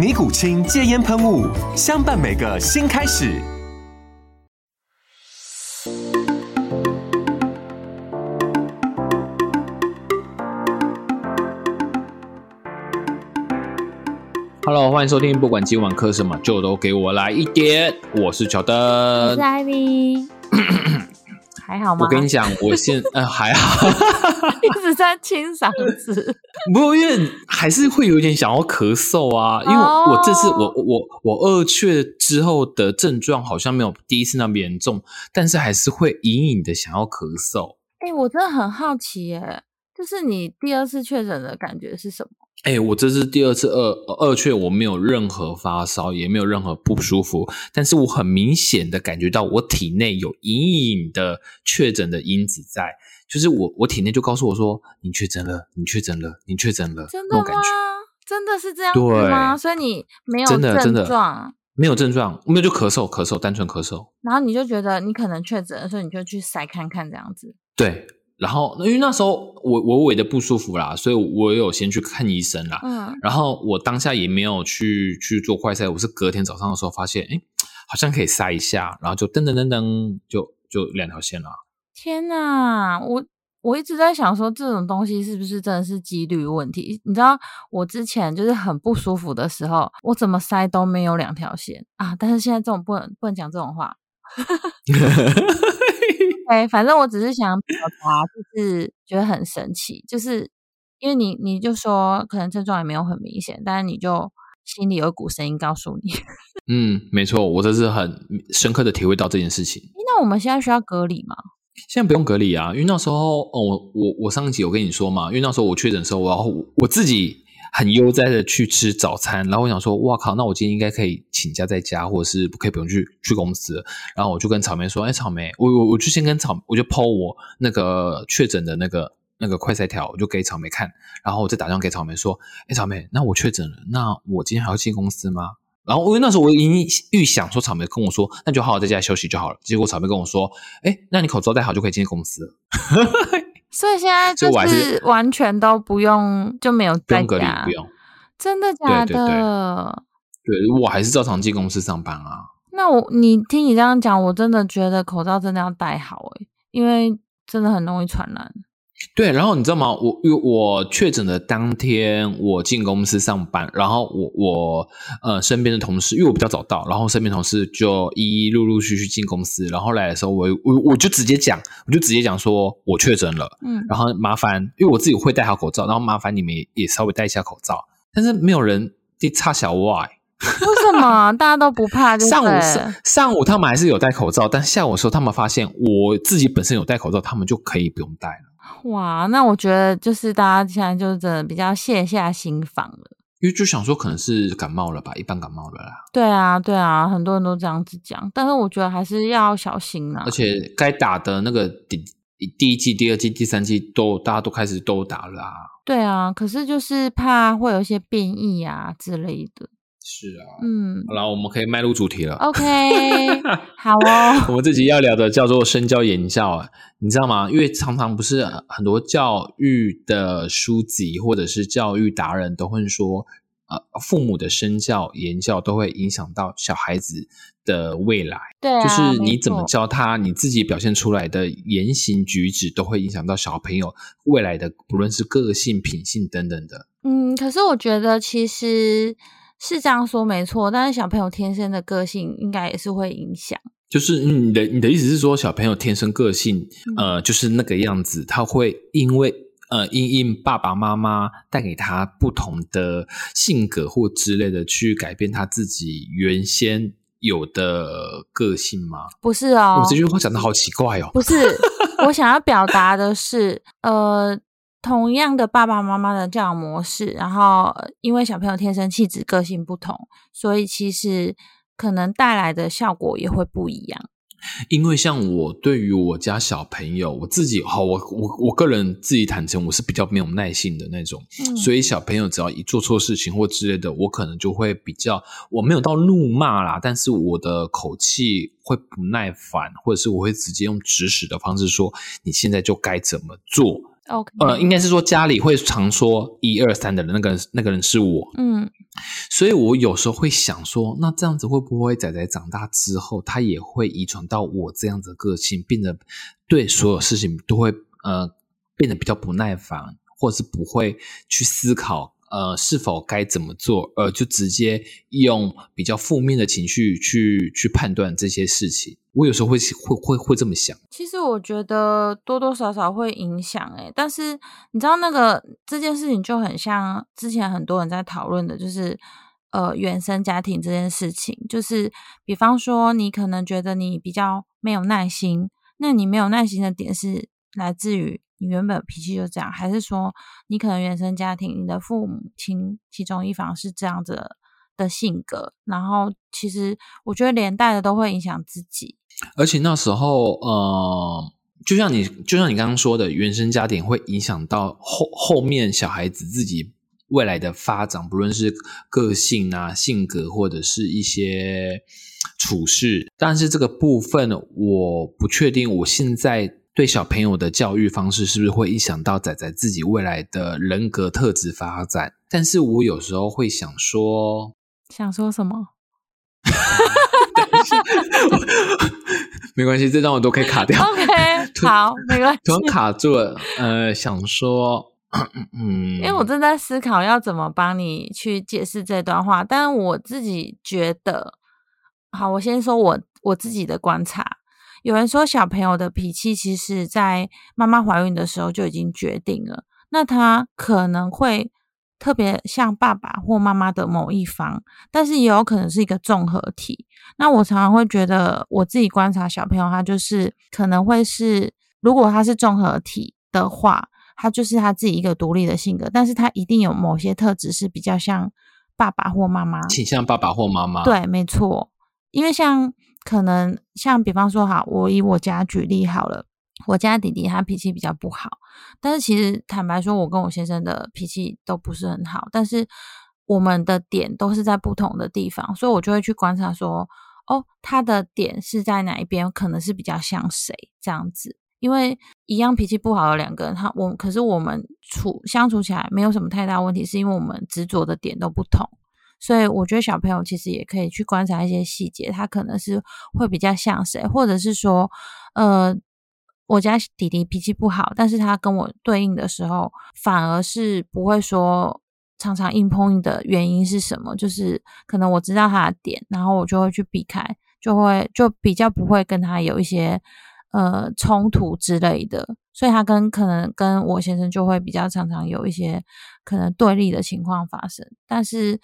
尼古清戒烟喷雾，相伴每个新开始。Hello，欢迎收听，不管今晚磕什么，就都给我来一点。我是乔我登是，Ivy，还好吗？我跟你讲，我现呃还好，在清嗓子。不过因为还是会有一点想要咳嗽啊，因为哦我这次我我我二确之后的症状好像没有第一次那么严重，但是还是会隐隐的想要咳嗽。哎、我真的很好奇耶，就是你第二次确诊的感觉是什么？哎、我这是第二次二二确，我没有任何发烧，也没有任何不舒服，但是我很明显的感觉到我体内有隐隐的确诊的因子在，就是我我体内就告诉我说你确诊了，你确诊了，你确诊了，真的吗？真的是这样吗？所以你没有真的真的症状，没有症状，没有就咳嗽，咳嗽，单纯咳嗽。然后你就觉得你可能确诊了，所以你就去筛看看这样子。对，然后因为那时候我我胃的不舒服啦，所以我有先去看医生啦。嗯，然后我当下也没有去去做快筛，我是隔天早上的时候发现，哎，好像可以塞一下，然后就噔噔噔噔，就就两条线了。天哪，我我一直在想说，这种东西是不是真的是几率问题？你知道，我之前就是很不舒服的时候，我怎么塞都没有两条线啊。但是现在这种不能不能讲这种话。哎，反正我只是想表达，就是觉得很神奇，就是因为你你就说可能症状也没有很明显，但是你就心里有一股声音告诉你，嗯，没错，我这是很深刻的体会到这件事情。那我们现在需要隔离吗？现在不用隔离啊，因为那时候哦，我我我上一集有跟你说嘛，因为那时候我确诊的时候，我我自己很悠哉的去吃早餐，然后我想说，哇靠，那我今天应该可以请假在家，或者是可以不用去去公司。然后我就跟草莓说，哎，草莓，我我我就先跟草，我就抛我那个确诊的那个那个快筛条，我就给草莓看，然后我再打电话给草莓说，哎，草莓，那我确诊了，那我今天还要进公司吗？然后因为那时候我已经预想说，草莓跟我说，那就好好在家休息就好了。结果草莓跟我说，哎，那你口罩戴好就可以进公司，所以现在就是是完全都不用，就没有在不用隔离家，不用。真的假对对对的？对我还是照常进公司上班啊。那我你听你这样讲，我真的觉得口罩真的要戴好诶，因为真的很容易传染。对，然后你知道吗？我我确诊的当天，我进公司上班，然后我我呃身边的同事，因为我比较早到，然后身边同事就一一陆陆续续进公司，然后来的时候我，我我就直接讲，我就直接讲说我确诊了，嗯，然后麻烦，因为我自己会戴好口罩，然后麻烦你们也也稍微戴一下口罩，但是没有人地插小外。为什么 大家都不怕？就是上午上上午他们还是有戴口罩，但下午的时候他们发现我自己本身有戴口罩，他们就可以不用戴了。哇，那我觉得就是大家现在就是真的比较卸下心防了。因为就想说可能是感冒了吧，一般感冒了啦，对啊，对啊，很多人都这样子讲，但是我觉得还是要小心啊而。且该打的那个第第一季、第二季、第三季都大家都开始都打了啊。对啊，可是就是怕会有一些变异啊之类的。是啊，嗯好了，我们可以迈入主题了。，OK，好哦。我们这集要聊的叫做身教言教啊，你知道吗？因为常常不是很多教育的书籍或者是教育达人都会说，呃，父母的身教言教都会影响到小孩子的未来。对啊，就是你怎么教他，你自己表现出来的言行举止，都会影响到小朋友未来的，不论是个性、品性等等的。嗯，可是我觉得其实是这样说没错，但是小朋友天生的个性应该也是会影响。就是你的你的意思是说，小朋友天生个性，呃，就是那个样子，他会因为呃，因应爸爸妈妈带给他不同的性格或之类的，去改变他自己原先有的个性吗？不是哦我，这句话讲的好奇怪哦。不是，我想要表达的是，呃，同样的爸爸妈妈的教养模式，然后呃因为小朋友天生气质、个性不同，所以其实可能带来的效果也会不一样。因为像我对于我家小朋友，我自己好，我我我个人自己坦诚，我是比较没有耐性的那种，嗯所以小朋友只要一做错事情或之类的，我可能就会比较，我没有到怒骂啦，但是我的口气会不耐烦，或者是我会直接用指使的方式说，你现在就该怎么做。OK，呃，应该是说家里会常说一二三的人，那个人那个人是我，嗯，所以我有时候会想说，那这样子会不会仔仔长大之后，他也会遗传到我这样子的个性，变得对所有事情都会呃变得比较不耐烦，或者是不会去思考呃是否该怎么做，而就直接用比较负面的情绪去去判断这些事情。我有时候会会会会这么想。其实我觉得多多少少会影响诶、但是你知道那个这件事情就很像之前很多人在讨论的，就是呃原生家庭这件事情，就是比方说你可能觉得你比较没有耐心，那你没有耐心的点是来自于你原本脾气就这样，还是说你可能原生家庭你的父母亲其中一方是这样子的性格，然后其实我觉得连带的都会影响自己。而且那时候，呃，就像你就像你刚刚说的，原生家庭会影响到后后面小孩子自己未来的发展，不论是个性啊、性格或者是一些处事。但是这个部分我不确定，我现在对小朋友的教育方式是不是会影响到仔仔自己未来的人格特质发展？但是我有时候会想说，想说什么？没关系，这段我都可以卡掉。OK，好，没关系突。然卡住了，呃，想说，嗯，因为我正在思考要怎么帮你去解释这段话，但是我自己觉得，好，我先说我我自己的观察。有人说小朋友的脾气，其实在妈妈怀孕的时候就已经决定了，那他可能会特别像爸爸或妈妈的某一方，但是也有可能是一个综合体。那我常常会觉得，我自己观察小朋友，他就是可能会是，如果他是综合体的话，他就是他自己一个独立的性格，但是他一定有某些特质是比较像爸爸或妈妈。倾向爸爸或妈妈。，对，没错，因为像可能像比方说，好，我以我家举例好了，我家弟弟他脾气比较不好，但是其实坦白说，我跟我先生的脾气都不是很好，但是我们的点都是在不同的地方，所以我就会去观察说，哦，他的点是在哪一边，可能是比较像谁这样子。因为一样脾气不好的两个人，他我可是我们处相处起来没有什么太大问题，是因为我们执着的点都不同。所以我觉得小朋友其实也可以去观察一些细节，他可能是会比较像谁，或者是说，呃，我家弟弟脾气不好，但是他跟我对应的时候，反而是不会说常常硬碰硬的原因是什么？就是可能我知道他的点，然后我就会去避开，就会就比较不会跟他有一些呃冲突之类的，所以他跟可能跟我先生就会比较常常有一些可能对立的情况发生，但是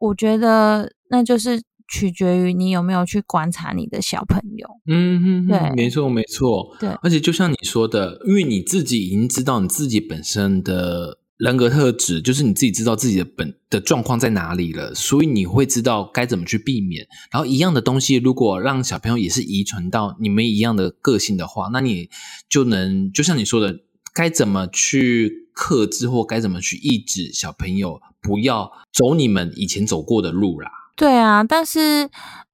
我觉得那就是取决于你有没有去观察你的小朋友。嗯嗯，对嗯，没错没错。对而且就像你说的，因为你自己已经知道你自己本身的人格特质，就是你自己知道自己的本的状况在哪里了，所以你会知道该怎么去避免。然后一样的东西，如果让小朋友也是遗传到你们一样的个性的话，那你就能就像你说的，该怎么去克制或该怎么去抑制小朋友不要走你们以前走过的路啦。对啊，但是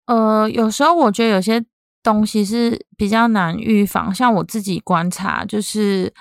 呃，有时候我觉得有些东西是比较难预防，像我自己观察，就是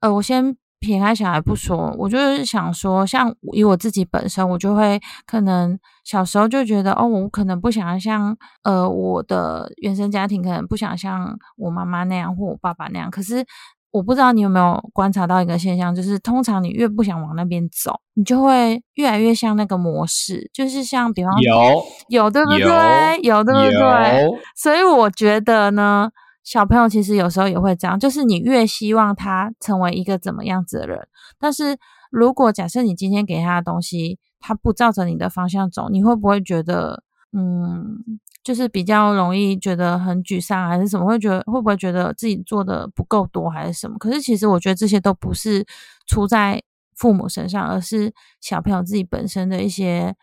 呃，我先撇开小孩不说，我就是想说，像以我自己本身，我就会可能小时候就觉得，哦，我可能不想像呃我的原生家庭，可能不想像我妈妈那样或我爸爸那样，可是我不知道你有没有观察到一个现象，就是通常你越不想往那边走，你就会越来越像那个模式，就是像比方有有对不对？有对不对？所以我觉得呢，小朋友其实有时候也会这样，就是你越希望他成为一个怎么样子的人，但是如果假设你今天给他的东西，他不照着你的方向走，你会不会觉得，嗯，就是比较容易觉得很沮丧，还是什么？会觉得会不会觉得自己做的不够多，还是什么？可是其实我觉得这些都不是出在父母身上，而是小朋友自己本身的一些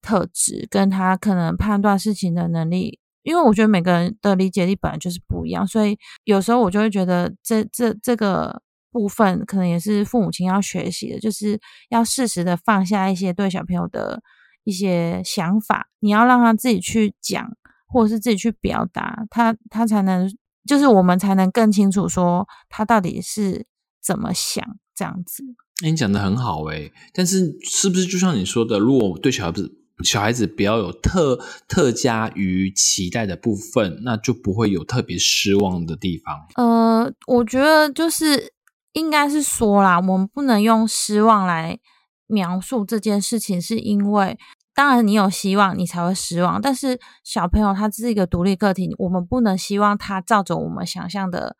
特质，跟他可能判断事情的能力。因为我觉得每个人的理解力本来就是不一样，所以有时候我就会觉得这这这个部分可能也是父母亲要学习的，就是要适时的放下一些对小朋友的一些想法，你要让他自己去讲，或者是自己去表达，他他才能，就是我们才能更清楚说他到底是怎么想这样子。哎你讲的很好哎、但是是不是就像你说的，如果对小孩子小孩子不要有特特加于期待的部分，那就不会有特别失望的地方。呃，我觉得就是应该是说啦，我们不能用失望来描述这件事情，是因为当然你有希望，你才会失望。但是小朋友他是一个独立个体，我们不能希望他照着我们想象的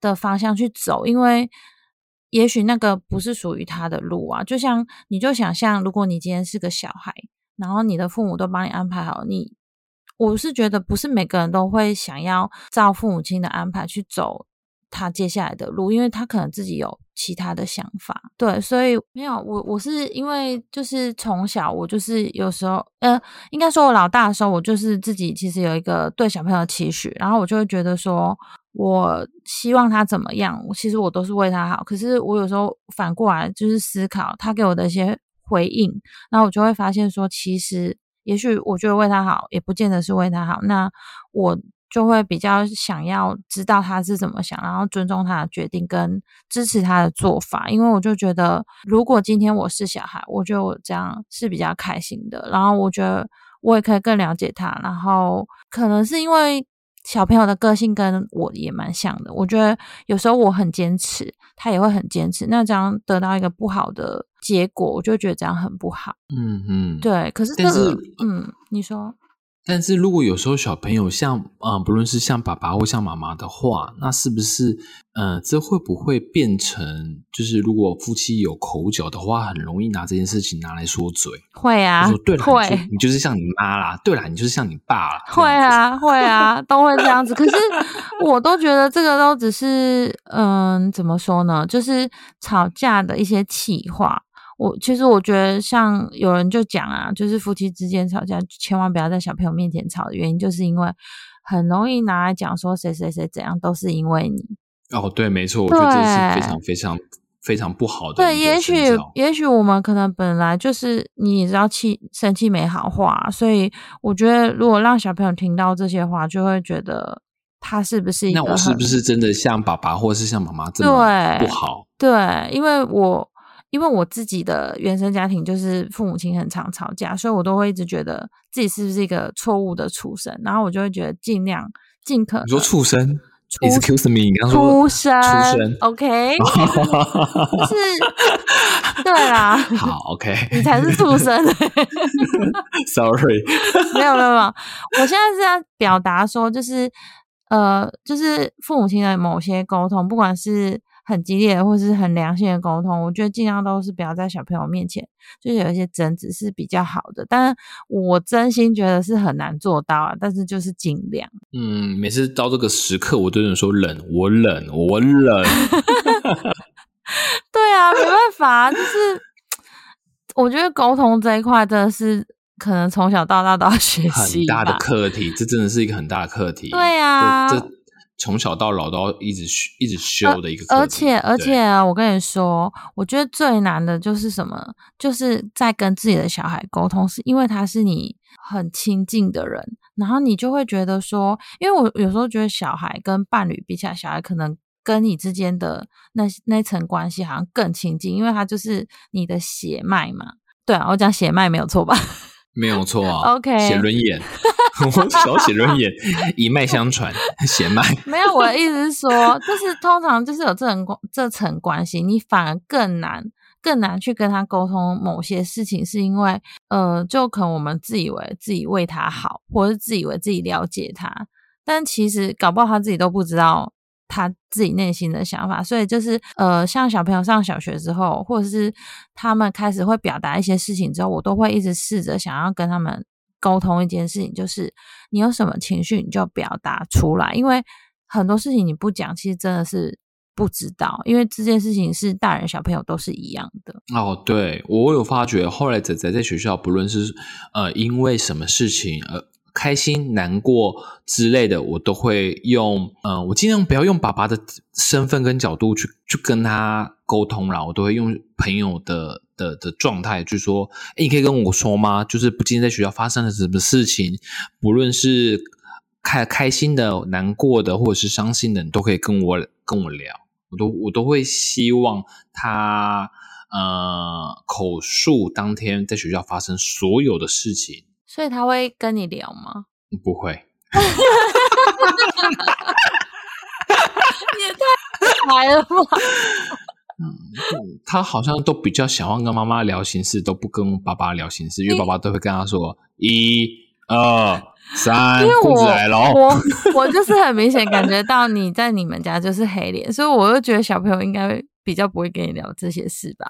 的方向去走，因为也许那个不是属于他的路啊。就像你就想象，如果你今天是个小孩，然后你的父母都帮你安排好，你我是觉得不是每个人都会想要照父母亲的安排去走他接下来的路，因为他可能自己有其他的想法。对，所以没有我我是因为就是从小我就是有时候呃，应该说我老大的时候，我就是自己其实有一个对小朋友的期许，然后我就会觉得说。我希望他怎么样，其实我都是为他好。可是我有时候反过来就是思考他给我的一些回应，然后我就会发现说，其实也许我觉得为他好，也不见得是为他好。那我就会比较想要知道他是怎么想，然后尊重他的决定跟支持他的做法。因为我就觉得，如果今天我是小孩，我觉得我这样是比较开心的。然后我觉得我也可以更了解他，然后可能是因为。小朋友的个性跟我也蛮像的，我觉得有时候我很坚持，他也会很坚持，那这样得到一个不好的结果，我就觉得这样很不好。嗯嗯，。对，可是这但是个，嗯，你说，但是如果有时候小朋友像啊、呃不论是像爸爸或像妈妈的话，那是不是呃，这会不会变成就是如果夫妻有口角的话，很容易拿这件事情拿来说嘴？会啊说对了，会你就你就是像你妈啦，对啦，你就是像你爸啦，会啊，会啊，都会这样子。可是我都觉得这个都只是，嗯，怎么说呢？就是吵架的一些气话。我其实我觉得，像有人就讲啊，就是夫妻之间吵架，千万不要在小朋友面前吵的原因，就是因为很容易拿来讲说谁谁谁怎样，都是因为你。哦，对，没错，我觉得这是非常非常非常不好的对，也许也许我们可能本来就是你也知道气生气没好话，所以我觉得如果让小朋友听到这些话，就会觉得他是不是一个那我是不是真的像爸爸或是像妈妈这么对不好？对，因为我因为我自己的原生家庭就是父母亲很常吵架，所以我都会一直觉得自己是不是一个错误的畜生，然后我就会觉得尽量尽可能你说畜生？Excuse me，你刚说出生畜生，OK，是，对啦，好，OK，你才是畜生。Sorry，没有没有没有，我现在是在表达说，就是呃，就是父母亲的某些沟通，不管是很激烈的或是很良性的沟通，我觉得尽量都是不要在小朋友面前，就是有一些争执是比较好的。但是我真心觉得是很难做到啊，但是就是尽量。嗯，每次到这个时刻，我都有人说冷，我冷，我冷。对啊，没办法，就是 我觉得沟通这一块真的是可能从小到大都要 学习很大的吧课题，这真的是一个很大的课题。对啊从小到老都要一直修一直修的一个。而且而且啊，我跟你说，我觉得最难的就是什么？就是在跟自己的小孩沟通，是因为他是你很亲近的人，然后你就会觉得说，因为我有时候觉得小孩跟伴侣比起来，小孩可能跟你之间的那那层关系好像更亲近，因为他就是你的血脉嘛。对啊，我讲血脉没有错吧？没有错啊。OK 写轮眼，我手写轮眼一脉相传，血脉。没有，我的意思是说，就是通常就是有这层关这层关系，你反而更难更难去跟他沟通某些事情，是因为呃，就可能我们自以为自己为他好，或者是自以为自己了解他，但其实搞不好他自己都不知道他自己内心的想法。所以就是呃，像小朋友上小学之后，或者是他们开始会表达一些事情之后，我都会一直试着想要跟他们。沟通一件事情，就是你有什么情绪，你就表达出来。因为很多事情你不讲，其实真的是不知道。因为这件事情是大人小朋友都是一样的。哦，对我有发觉，后来仔仔在学校，不论是呃因为什么事情呃开心、难过之类的，我都会用呃，我尽量不要用爸爸的身份跟角度去去跟他沟通了，我都会用朋友的。的的状态，就是说，哎，你可以跟我说吗？就是不今天在学校发生了什么事情，不论是开开心的、难过的，或者是伤心的，你都可以跟我跟我聊。我都我都会希望他呃口述当天在学校发生所有的事情。所以他会跟你聊吗？不会。你 也太坏了吧！嗯，他好像都比较想要跟妈妈聊心事，都不跟爸爸聊心事，因为爸爸都会跟他说一、二、三，裤子来了。我 我就是很明显感觉到你在你们家就是黑脸，所以我就觉得小朋友应该比较不会跟你聊这些事吧。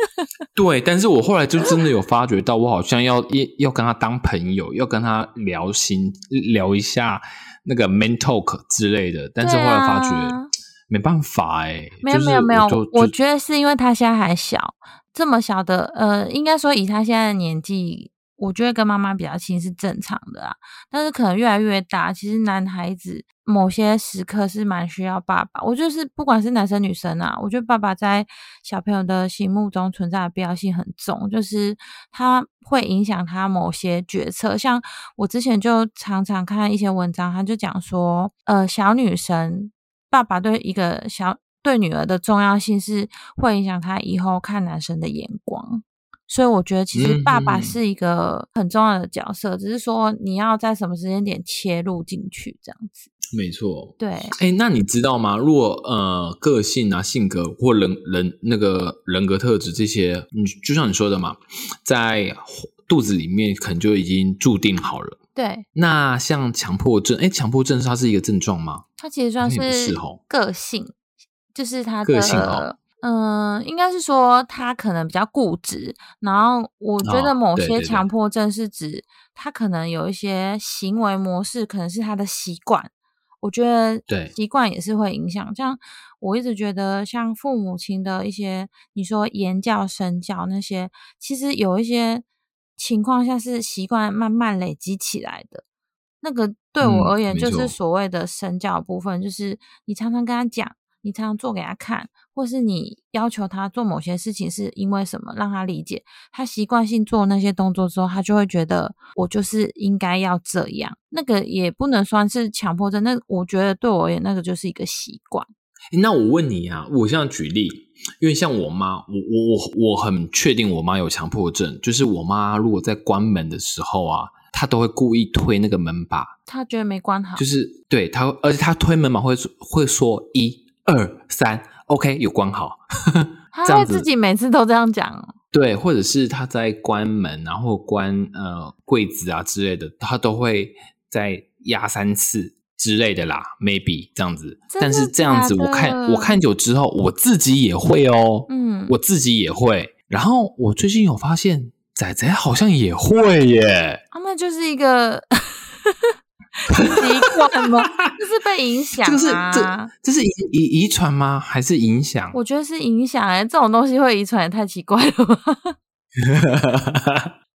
对，但是我后来就真的有发觉到，我好像要要要跟他当朋友，要跟他聊心聊一下那个 man talk 之类的，但是后来发觉。没办法哎，没有没有没有，我觉得是因为他现在还小，这么小的，呃，应该说以他现在的年纪，我觉得跟妈妈比较亲是正常的啊。但是可能越来越大，其实男孩子某些时刻是蛮需要爸爸。我就是不管是男生女生啊，我觉得爸爸在小朋友的心目中存在的必要性很重，就是他会影响他某些决策。像我之前就常常看一些文章，他就讲说，呃，小女生。爸爸对一个小对女儿的重要性是会影响他以后看男生的眼光，所以我觉得其实爸爸是一个很重要的角色，只是说你要在什么时间点切入进去这样子。没错，对。哎，那你知道吗？如果呃个性啊、性格或人人那个人格特质这些，你就像你说的嘛，在肚子里面可能就已经注定好了。对，那像强迫症，哎，强迫症它是一个症状吗？它其实算是个性，就是他的，嗯，应该是说他可能比较固执。然后我觉得某些强迫症是指他可能有一些行为模式，可能是他的习惯。我觉得对习惯也是会影响。像我一直觉得，像父母亲的一些，你说言教身教那些，其实有一些。情况下是习惯慢慢累积起来的，那个对我而言就是所谓的身教部分，就是你常常跟他讲，你常常做给他看，或是你要求他做某些事情是因为什么，让他理解，他习惯性做那些动作之后，他就会觉得我就是应该要这样。那个也不能算是强迫症，那我觉得对我而言，那个就是一个习惯。那我问你啊，我现在举例，因为像我妈，我我我我很确定我妈有强迫症，就是我妈如果在关门的时候啊，她都会故意推那个门把，她觉得没关好，就是对她，而且她推门把会会说一二三，OK 有关好，她会自己每次都这样讲，对，或者是她在关门，然后关呃柜子啊之类的，她都会再压三次。之类的啦，maybe 这样子，但是这样子我看我看久之后，我自己也会哦，嗯，我自己也会。然后我最近有发现，仔仔好像也会耶。啊，那就是一个 习惯吗？这是被影响啊？这这是遗遗遗传吗？还是影响？我觉得是影响哎，这种东西会遗传也太奇怪了吧。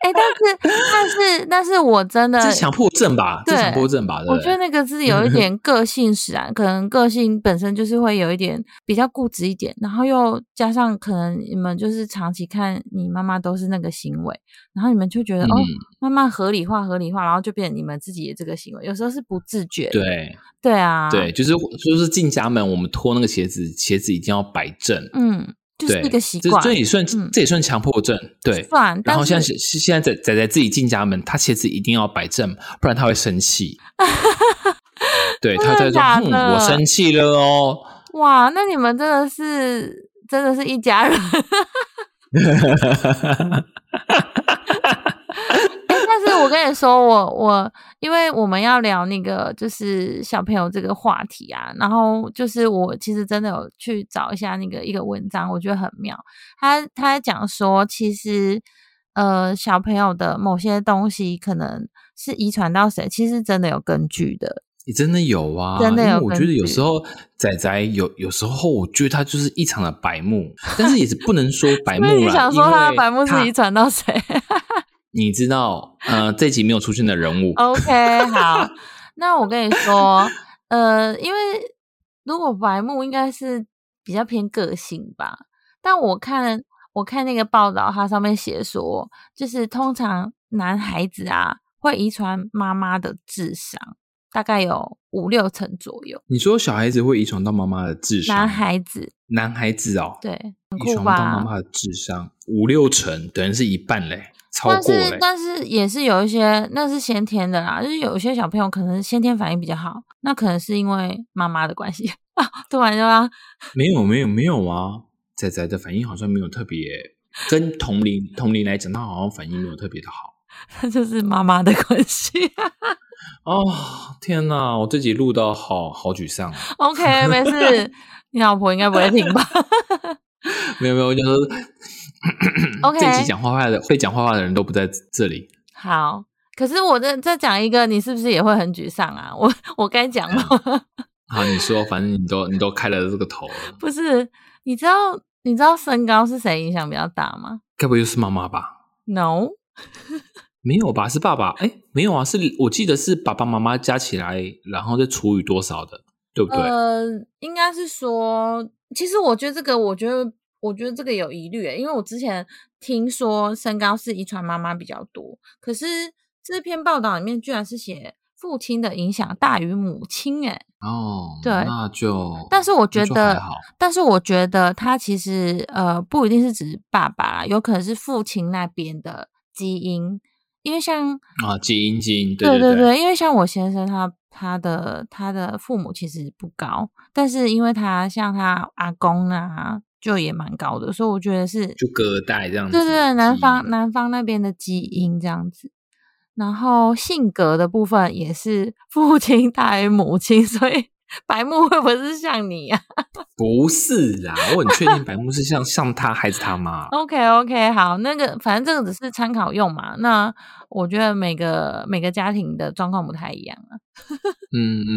哎，但是，但是，但是我真的是强迫症吧？对，强迫症吧？我觉得那个是有一点 个性使然，可能个性本身就是会有一点比较固执一点，然后又加上可能你们就是长期看你妈妈都是那个行为，然后你们就觉得哦，慢慢合理化、合理化，然后就变成你们自己的这个行为，有时候是不自觉。对，对啊，对，就是就是进家门，我们脱那个鞋子，鞋子一定要摆正。嗯。对，就是一个习惯。这这也算嗯这也算强迫症，对。算，然后现在现在仔仔仔自己进家门，他鞋子一定要摆正，不然他会生气。对，他在说：“真的假嗯，我生气了哦。哇，那你们真的是真的是一家人。我跟你说，我我因为我们要聊那个就是小朋友这个话题啊，然后就是我其实真的有去找一下那个一个文章，我觉得很妙。他他在讲说，其实呃小朋友的某些东西可能是遗传到谁，其实真的有根据的。你真的有啊？真的有我觉得有时候仔仔有有时候，我觉得他就是异常的白目，但是也是不能说白 目所以你。想说他的白目是遗传到谁？你知道，呃，这集没有出现的人物，OK，好，那我跟你说，呃，因为如果白目应该是比较偏个性吧，但我看我看那个报道，它上面写说，就是通常男孩子啊会遗传妈妈的智商，大概有五六成左右。你说小孩子会遗传到妈妈的智商，男孩子。男孩子哦，对，很遗传？到妈妈的智商五六成，等于是一半嘞，超但。是但是也是有一些那是先天的啦，就是有一些小朋友可能先天反应比较好，那可能是因为妈妈的关系啊。突然就啊 没有没有没有啊，仔仔的反应好像没有特别，跟同龄同龄来讲，他好像反应没有特别的好。那就是妈妈的关系。哦，天哪！我自己录到好好沮丧。OK，没事，你老婆应该不会听吧？没有没有，我就说 OK 这集讲坏话的会讲坏话的人都不在这里。好，可是我再再讲一个，你是不是也会很沮丧啊？我我该讲吗？好，你说，反正你都你都开了这个头了，不是，你知道你知道身高是谁影响比较大吗该不会又是妈妈吧？？No，没有吧？是爸爸？哎，没有啊，是我记得是爸爸妈妈加起来，然后再除以多少的，对不对？呃，应该是说，其实我觉得这个，我觉得我觉得这个有疑虑欸，因为我之前听说身高是遗传妈妈比较多，可是这篇报道里面居然是写父亲的影响大于母亲，哎，哦，对那就，但是我觉得但是我觉得他其实呃不一定是指爸爸啦，有可能是父亲那边的基因，因为像啊，基因基因，对对对，因为像我先生他他的他的父母其实不高，但是因为他像他阿公啊就也蛮高的，所以我觉得是就隔代这样子。对对对，南方南方那边的基因这样子。然后性格的部分也是 父亲大于母亲，所以白木会不会是像你呀、不是啦，我很确定白木是像像他还是他妈。OK OK，好，那个反正这个只是参考用嘛。那我觉得每个每个家庭的状况不太一样啊。嗯嗯，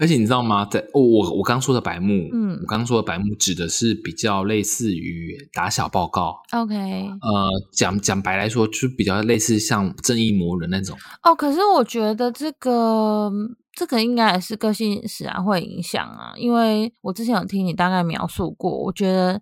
而且你知道吗？在哦，我我刚说的白木，嗯我刚说的白木指的是比较类似于打小报告，OK，呃，讲讲白来说，就比较类似像正义魔人那种。哦，可是我觉得这个这个应该也是个性使然会影响啊，因为我之前有听你大概描述过，我觉得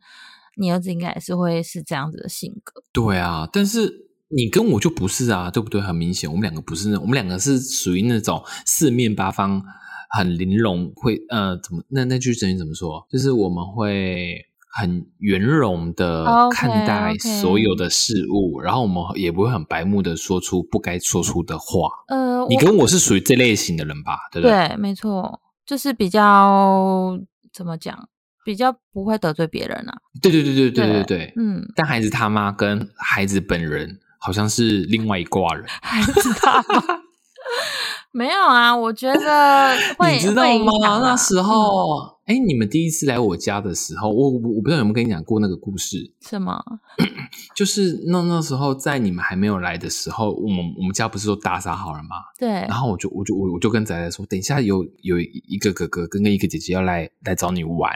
你儿子应该也是会是这样子的性格。对啊，但是你跟我就不是啊，对不对？很明显，我们两个不是那，我们两个是属于那种四面八方很玲珑，会呃怎么那那句成语怎么说？就是我们会很圆融的看待所有的事物，然后我们也不会很白目的说出不该说出的话。呃，你跟我是属于这类型的人吧？对不对？对，没错，就是比较怎么讲，比较不会得罪别人啊。对对对对对对对，嗯。但孩子他妈跟孩子本人好像是另外一挂人。孩子他妈 没有啊？我觉得你知道吗？那时候。哎、你们第一次来我家的时候，我我我不知道有没有跟你讲过那个故事，什么？就是那那时候在你们还没有来的时候，我们我们家不是都打扫好了吗？对然后我就我就我我就跟仔仔说，等一下有有一个哥哥跟跟一个姐姐要来来找你玩，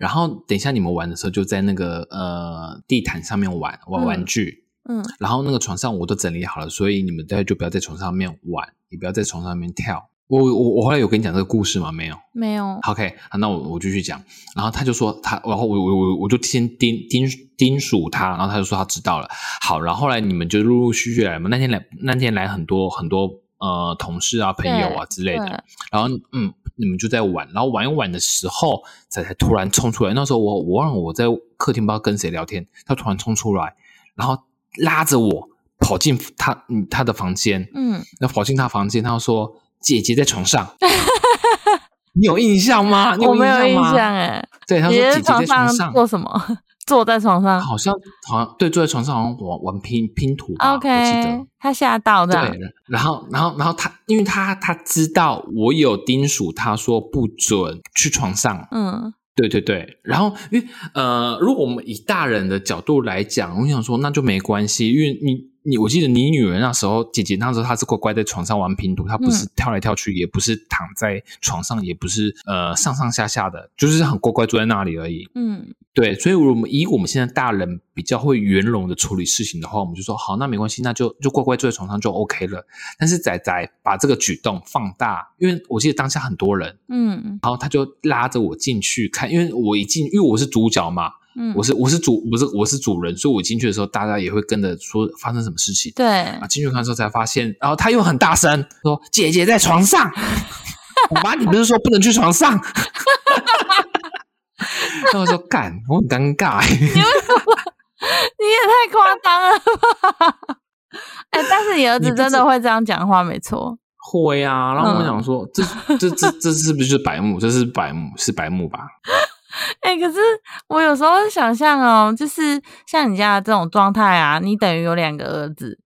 然后等一下你们玩的时候就在那个呃地毯上面玩玩嗯玩具。嗯然后那个床上我都整理好了，所以你们待会就不要在床上面玩，也不要在床上面跳。我我我后来有跟你讲这个故事吗？没有。没有。OK，好，那我我继续讲。然后他就说他，然后我我我我就先叮叮叮嘱他，然后他就说他知道了。好，然后后来你们就陆陆续续来嘛。那天来那天来很多很多呃同事啊、朋友啊之类的，然后嗯，你们就在玩，然后玩一玩的时候，仔仔突然冲出来，那时候我我忘了我在客厅不知道跟谁聊天，他突然冲出来，然后拉着我跑进他嗯他的房间，嗯，那跑进他房间，他就说姐姐在床上。你有印象吗？你 我没有印吗？象哎。对，他说姐姐在床上上，做什么？坐在床上。好像好像对，坐在床上好像玩玩拼拼图吧我记得 OK，。他吓到的对，然后然后然后他，因为他他知道我有叮嘱他说不准去床上，嗯对对对。然后因为呃，如果我们以大人的角度来讲，我想说那就没关系，因为你你我记得你女儿那时候，姐姐那时候她是乖乖在床上玩拼图，她不是跳来跳去，也不是躺在床上，也不是呃上上下下的，就是很乖乖坐在那里而已。嗯对，所以我们以我们现在大人比较会圆融的处理事情的话，我们就说好，那没关系，那就就乖乖坐在床上就 OK 了。但是仔仔把这个举动放大，因为我记得当下很多人，嗯然后他就拉着我进去看，因为我一进，因为我是主角嘛，嗯，我是我是主，我是我是主人，所以我进去的时候，大家也会跟着说发生什么事情。对啊，进去看的时候才发现，然后他又很大声说：“姐姐在床上。”我妈，你不是说不能去床上？那我说干，我很尴尬、欸。你也太夸张了吧！哎、但是你儿子真的会这样讲话，没错。会啊，然后我嗯想说，这这这这是不是就是白目？这是白目，是白目吧？哎、可是我有时候想象哦，就是像你家的这种状态啊，你等于有两个儿子，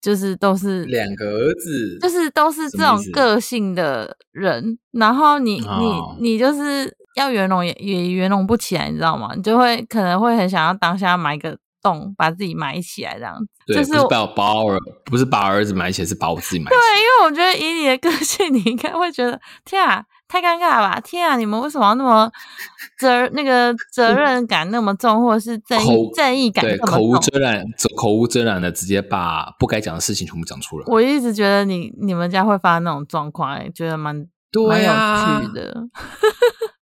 就是都是两个儿子就是都是这种个性的人，然后你、哦你你就是要圆融也也圆融不起来，你知道吗？你就会可能会很想要当下埋个洞，把自己埋起来这样子。对，就是我不是把我把我儿，不是把儿子埋起来，是把我自己埋起对，来。因为我觉得以你的个性，你应该会觉得天啊，太尴尬了吧！天啊，你们为什么要那么责那个责任感那么重，或者是正义正义感对，口无？遮拦，口无遮拦的直接把不该讲的事情全部讲出来。我一直觉得你你们家会发生那种状况，哎，觉得蛮蛮有趣的。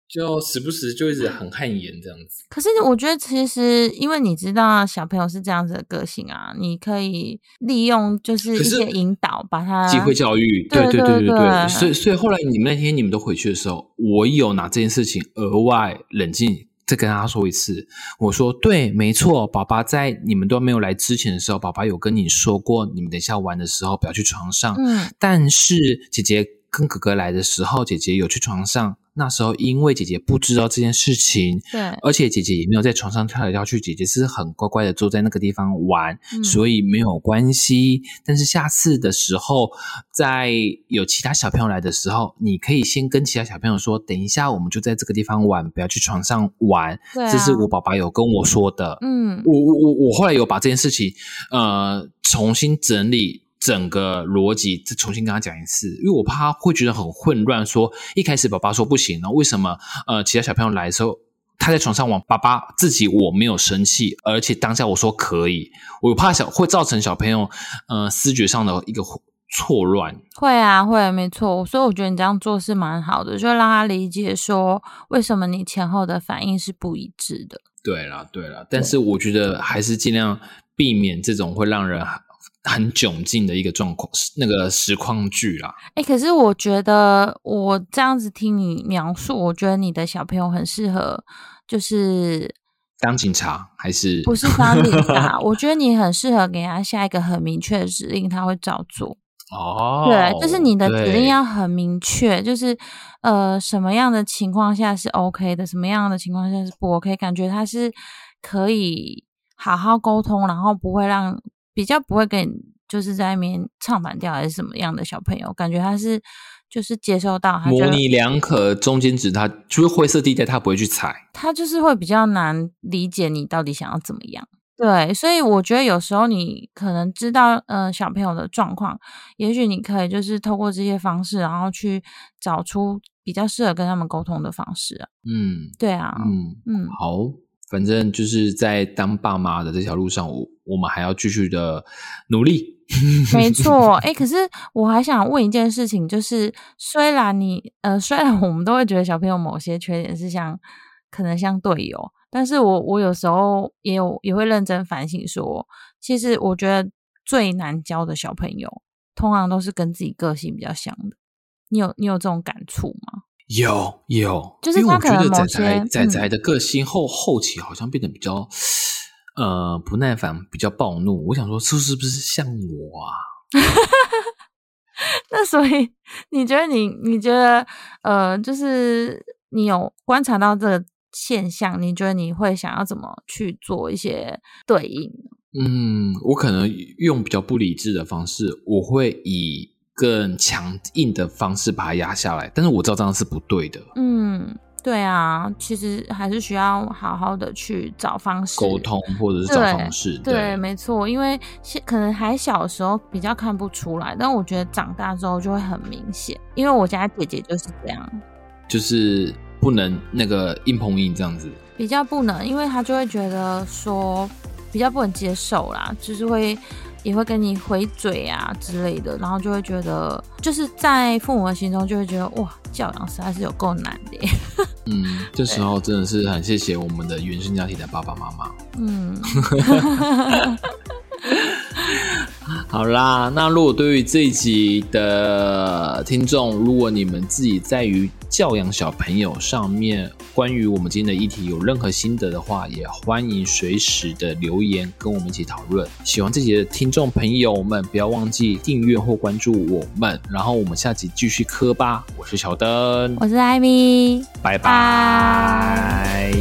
就时不时就一直很汗颜这样子。可是我觉得，其实因为你知道小朋友是这样子的个性啊，你可以利用就是一些引导，把他机会教育，对对对对对对所以所以后来你们那天你们都回去的时候，我有拿这件事情额外冷静再跟他说一次。我说对，没错，爸爸在你们都没有来之前的时候，爸爸有跟你说过，你们等一下玩的时候不要去床上。嗯但是姐姐跟哥哥来的时候，姐姐有去床上。那时候因为姐姐不知道这件事情，对而且姐姐也没有在床上跳来跳去，姐姐是很乖乖的坐在那个地方玩，嗯所以没有关系。但是下次的时候，在有其他小朋友来的时候，你可以先跟其他小朋友说，等一下我们就在这个地方玩，不要去床上玩。对啊这是我爸爸有跟我说的。嗯我我我我后来有把这件事情呃重新整理整个逻辑，再重新跟他讲一次，因为我怕他会觉得很混乱。说一开始爸爸说不行，然后为什么呃其他小朋友来的时候他在床上玩，爸爸自己我没有生气，而且当下我说可以，我怕小会造成小朋友呃视觉上的一个错乱。会啊，会，没错。所以我觉得你这样做是蛮好的，就让他理解说为什么你前后的反应是不一致的。对啦，对啦，但是我觉得还是尽量避免这种会让人很很窘境的一个状况，那个实况剧啦。哎、可是我觉得我这样子听你描述，我觉得你的小朋友很适合，就是当警察还是不是当警察，我觉得你很适合给他下一个很明确的指令，他会照做。哦，对，就是你的指令要很明确，就是呃什么样的情况下是 OK 的，什么样的情况下是不 OK，感觉他是可以好好沟通，然后不会让比较不会跟你就是在那边唱反调还是什么样的小朋友，感觉他是就是接受到模棱两可，中间值他就是灰色地带，他不会去踩。他就是会比较难理解你到底想要怎么样。对，所以我觉得有时候你可能知道，呃，小朋友的状况，也许你可以就是透过这些方式，然后去找出比较适合跟他们沟通的方式啊。嗯对啊，嗯，嗯，好，反正就是在当爸妈的这条路上，我我们还要继续的努力。没错。哎，可是我还想问一件事情，就是虽然你呃，虽然我们都会觉得小朋友某些缺点是像可能像队友，但是我我有时候也有也会认真反省说，其实我觉得最难教的小朋友，通常都是跟自己个性比较像的。你有你有这种感触吗？有有，就是因为我觉得他可能仔仔仔嗯仔的个性后后期好像变得比较呃不耐烦，比较暴怒。我想说，这是不是像我啊？那所以你觉得你你觉得呃，就是你有观察到这个现象，你觉得你会想要怎么去做一些对应？嗯，我可能用比较不理智的方式，我会以更强硬的方式把它压下来，但是我知道这样是不对的。嗯，对啊，其实还是需要好好的去找方式沟通或者是找对方式，对，没错，因为现可能还小的时候比较看不出来，但我觉得长大之后就会很明显。因为我家姐姐就是这样，就是不能那个硬碰硬这样子。比较不能，因为她就会觉得说比较不能接受啦，就是会也会跟你回嘴啊之类的，然后就会觉得就是在父母的心中就会觉得哇，教养实在是有够难的耶。嗯，这时候真的是很谢谢我们的原生家庭的爸爸妈妈。嗯，好啦，那如果对于这一集的听众，如果你们自己在于教养小朋友上面，关于我们今天的议题有任何心得的话，也欢迎随时的留言跟我们一起讨论。喜欢这集的听众朋友们，不要忘记订阅或关注我们，然后我们下集继续磕吧。我是小灯，我是艾米。拜拜拜